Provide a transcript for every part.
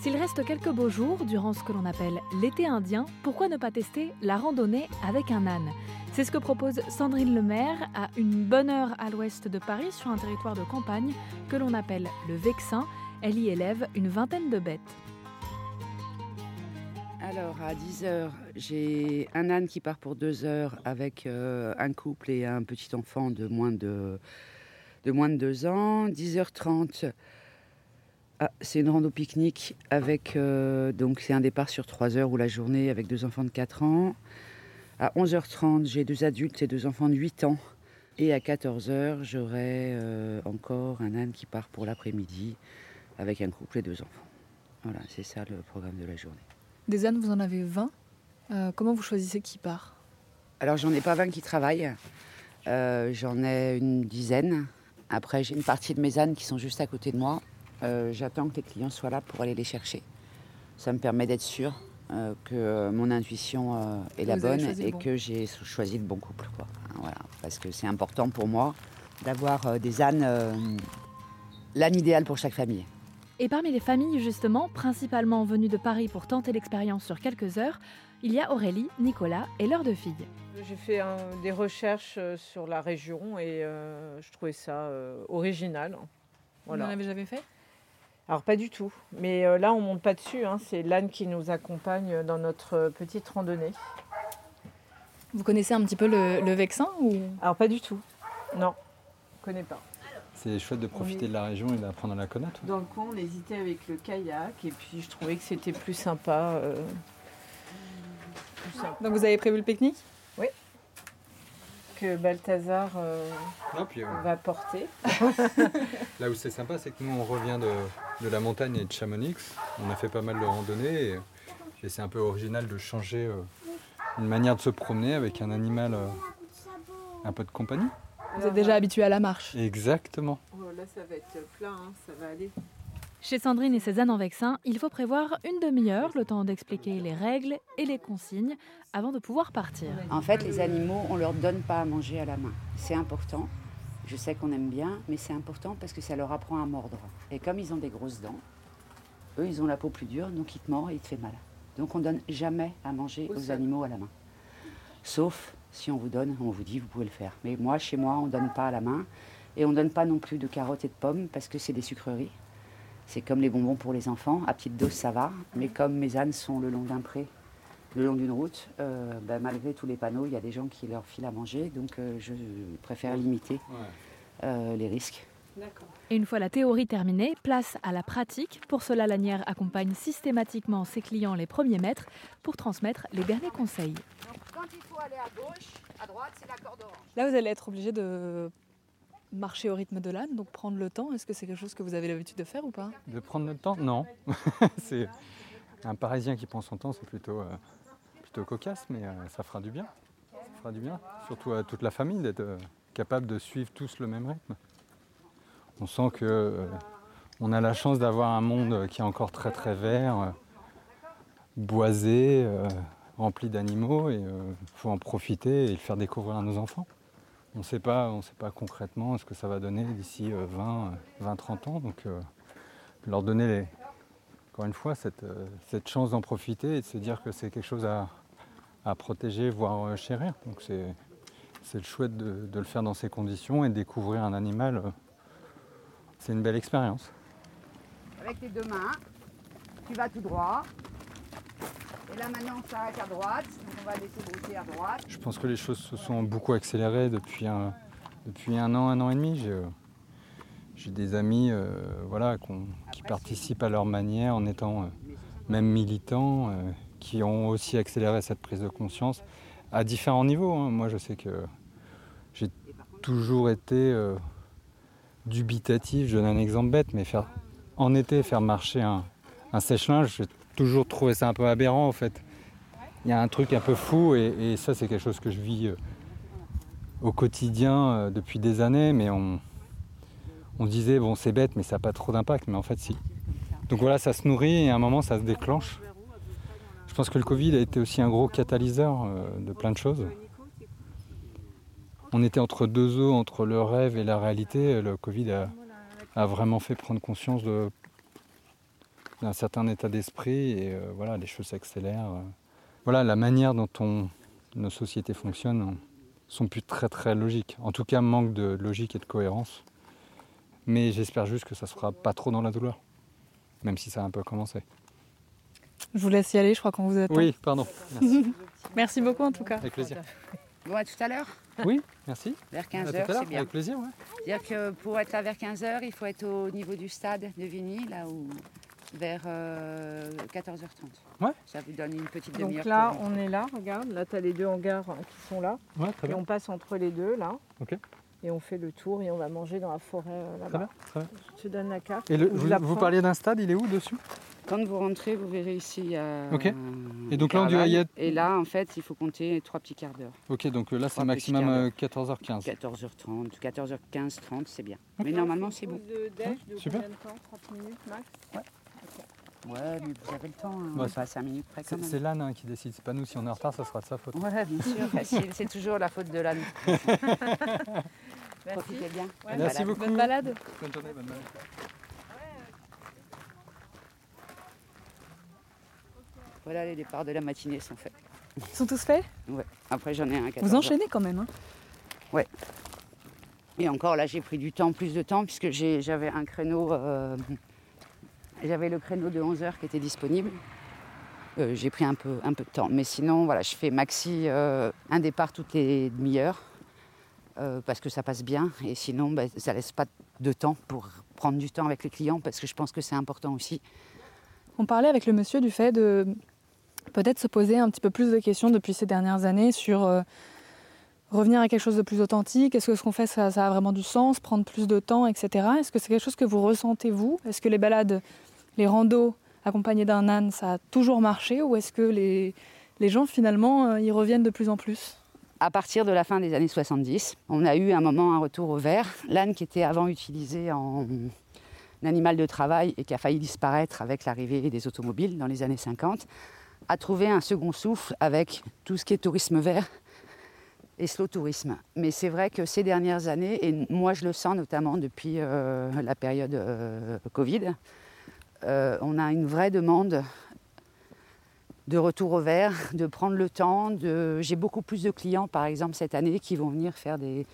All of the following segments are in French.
S'il reste quelques beaux jours durant ce que l'on appelle l'été indien, pourquoi ne pas tester la randonnée avec un âne? C'est ce que propose Sandrine Lemaire à une bonne heure à l'ouest de Paris sur un territoire de campagne que l'on appelle le Vexin. Elle y élève une vingtaine de bêtes. Alors à 10h, j'ai un âne qui part pour deux heures avec euh, un couple et un petit enfant de moins de, de moins de 2 ans. 10h30, ah, c'est une rando pique-nique avec euh, donc c'est un départ sur 3 heures ou la journée avec deux enfants de 4 ans. À 11h30, j'ai deux adultes et deux enfants de 8 ans. Et à 14h, j'aurai euh, encore un âne qui part pour l'après-midi avec un couple et deux enfants. Voilà, c'est ça le programme de la journée. Des ânes, vous en avez 20. Euh, comment vous choisissez qui part? Alors j'en ai pas 20 qui travaillent. J'en ai une dizaine. Après, j'ai une partie de mes ânes qui sont juste à côté de moi. Euh, j'attends que les clients soient là pour aller les chercher. Ça me permet d'être sûr que mon intuition est la bonne et que j'ai choisi le bon couple. Quoi. Voilà. Parce que c'est important pour moi d'avoir des ânes, l'âne idéal pour chaque famille. Et parmi les familles, justement, principalement venues de Paris pour tenter l'expérience sur quelques heures, il y a Aurélie, Nicolas et leurs deux filles. J'ai fait des recherches euh, sur la région et euh, je trouvais ça euh, original. Voilà. Vous n'en avez jamais fait? Alors pas du tout, mais là on monte pas dessus, hein. c'est l'âne qui nous accompagne dans notre petite randonnée. Vous connaissez un petit peu le, le Vexin ou? Alors pas du tout, non, je connais pas. C'est chouette de profiter de la région et d'apprendre à la connaître. Dans le coin, on hésitait avec le kayak et puis je trouvais que c'était plus sympa, euh, Donc vous avez prévu le pique-nique? Oui. Que Balthazar euh, euh, va porter. Là où c'est sympa, c'est que nous on revient de, la montagne et de Chamonix. On a fait pas mal de randonnées et, c'est un peu original de changer une manière de se promener avec un animal un peu de compagnie. Vous êtes déjà habitué à la marche. Exactement. Oh, là, ça va être plein, hein, ça va aller. Chez Sandrine et Cézanne en Vexin, il faut prévoir une demi-heure, le temps d'expliquer les règles et les consignes avant de pouvoir partir. En fait, les animaux, on leur donne pas à manger à la main. C'est important. Je sais qu'on aime bien, mais c'est important parce que ça leur apprend à mordre. Et comme ils ont des grosses dents, eux, ils ont la peau plus dure, donc ils te mordent et ils te fait mal. Donc on donne jamais à manger aux animaux à la main. Sauf si on vous donne, on vous dit, vous pouvez le faire. Mais moi, chez moi, on ne donne pas à la main. Et on ne donne pas non plus de carottes et de pommes parce que c'est des sucreries. C'est comme les bonbons pour les enfants. À petite dose, ça va. Mais comme mes ânes sont le long d'un pré, le long d'une route, euh, ben, malgré tous les panneaux, il y a des gens qui leur filent à manger. Donc euh, je préfère limiter euh, les risques. Et une fois la théorie terminée, place à la pratique. Pour cela, Lanière accompagne systématiquement ses clients les premiers mètres pour transmettre les derniers conseils. quand il faut aller à gauche, à droite, c'est la corde orange. Là, vous allez être obligé de marcher au rythme de l'âne, donc prendre le temps. Est-ce que c'est quelque chose que vous avez l'habitude de faire ou pas? De prendre le temps? Non. c'est un Parisien qui prend son temps, c'est plutôt, euh, plutôt cocasse, mais euh, ça fera du bien. Ça fera du bien, surtout à toute la famille, d'être euh, capable de suivre tous le même rythme. On sent que on a la chance d'avoir un monde qui est encore très très vert, boisé, rempli d'animaux, et il faut en profiter et le faire découvrir à nos enfants. On ne sait pas, concrètement ce que ça va donner d'ici 20, 20, 30 ans, donc leur donner encore une fois cette, chance d'en profiter et de se dire que c'est quelque chose à, protéger, voire chérir. Donc c'est, le chouette de, de, le faire dans ces conditions et découvrir un animal c'est une belle expérience. Avec tes deux mains, tu vas tout droit. Et là maintenant on s'arrête à droite, donc on va laisser brouter à droite. Je pense que les choses se sont beaucoup accélérées depuis un, depuis un an, un an et demi. J'ai, des amis euh, voilà, qui participent à leur manière en étant euh, même militants, euh, qui ont aussi accéléré cette prise de conscience à différents niveaux. Hein. Moi je sais que j'ai toujours été dubitatif. Je donne un exemple bête, mais faire en été faire marcher un, sèche-linge, j'ai toujours trouvé ça un peu aberrant en fait. Il y a un truc un peu fou et, ça c'est quelque chose que je vis euh, au quotidien euh, depuis des années, mais on, on disait bon c'est bête mais ça n'a pas trop d'impact, mais en fait si. Donc voilà, ça se nourrit et à un moment ça se déclenche. Je pense que le Covid a été aussi un gros catalyseur euh, de plein de choses on était entre deux eaux, entre le rêve et la réalité. Le Covid a, vraiment fait prendre conscience de d'un certain état d'esprit et voilà, les choses s'accélèrent. Voilà, la manière dont nos sociétés fonctionnent sont plus très très logiques. En tout cas, manque de logique et de cohérence. Mais j'espère juste que ça ne sera pas trop dans la douleur, même si ça a un peu commencé. Je vous laisse y aller, je crois qu'on vous attend. Oui, pardon. Merci. merci beaucoup en tout cas. Avec plaisir. Bon, à tout à l'heure. Oui, merci. Vers 15h, c'est bien. Avec plaisir, oui. C'est-à-dire que pour être là vers 15h, il faut être au niveau du stade de Vigny, là où vers 14h30. Euh, ouais. Ça vous donne une petite demi-heure. Donc là, on est là, regarde, là tu as les deux hangars hein, qui sont là. Ouais, très et on passe entre les deux là. Ok. Et on fait le tour et on va manger dans la forêt euh, là-bas. Très bien, très bien. Je te donne la carte. Et le, vous, vous, parliez d'un stade, il est où dessus? Quand vous rentrez, vous verrez ici. Euh, ok. Et donc là, on dit Et là, en fait, il faut compter trois petits quarts d'heure. Ok, donc là, c'est maximum 14h15. 14h30, 14h15, 30, c'est bien. Mais normalement, c'est bon. De de Super. Combien de temps? 30 minutes max? Ouais. Ouais, mais vous avez le temps, hein. pas 5 minutes près quand même. C'est l'âne hein, qui décide, c'est pas nous. Si on est en retard, ça sera de sa faute. Ouais, bien sûr, c'est toujours la faute de l'âne. Profitez bien. Merci beaucoup. Bonne balade. Bonne journée, bonne balade. Voilà, les départs de la matinée sont faits. Ils sont tous faits? Ouais. Après, j'en ai un. Vous enchaînez quand même. Hein ouais. Et encore, là, j'ai pris du temps, plus de temps, puisque j'avais un créneau. Euh, j'avais le créneau de 11h qui était disponible. Euh, j'ai pris un peu, un peu de temps. Mais sinon, voilà, je fais maxi euh, un départ toutes les demi-heures. Euh, parce que ça passe bien et sinon bah, ça laisse pas de temps pour prendre du temps avec les clients parce que je pense que c'est important aussi. On parlait avec le monsieur du fait de peut-être se poser un petit peu plus de questions depuis ces dernières années sur revenir à quelque chose de plus authentique. Est-ce que ce qu'on fait ça, a vraiment du sens, prendre plus de temps, etc. Est-ce que c'est quelque chose que vous ressentez vous? Est-ce que les balades, les randos accompagnés d'un âne, ça a toujours marché ou est-ce que les, gens finalement euh, y reviennent de plus en plus? À partir de la fin des années 70, on a eu un moment un retour au vert. L'âne qui était avant utilisé en animal de travail et qui a failli disparaître avec l'arrivée des automobiles dans les années 50, a trouvé un second souffle avec tout ce qui est tourisme vert et slow tourisme. Mais c'est vrai que ces dernières années, et moi je le sens notamment depuis euh, la période euh, Covid, euh, on a une vraie demande de retour au vert, de prendre le temps. J'ai beaucoup plus de clients, par exemple, cette année, qui vont venir faire des,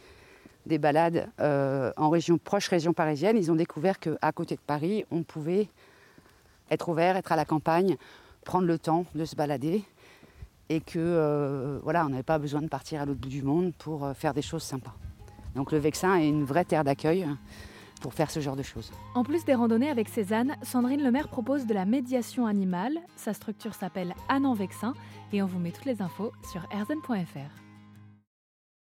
des balades euh, en région proche région parisienne. Ils ont découvert qu'à côté de Paris, on pouvait être ouvert, être à la campagne, prendre le temps de se balader et que euh, voilà, on n'avait pas besoin de partir à l'autre bout du monde pour faire des choses sympas. Donc le Vexin est une vraie terre d'accueil pour faire ce genre de choses. En plus des randonnées avec Cézanne, Sandrine Lemaire propose de la médiation animale. Sa structure s'appelle Anne en Vexin et on vous met toutes les infos sur erzen.fr.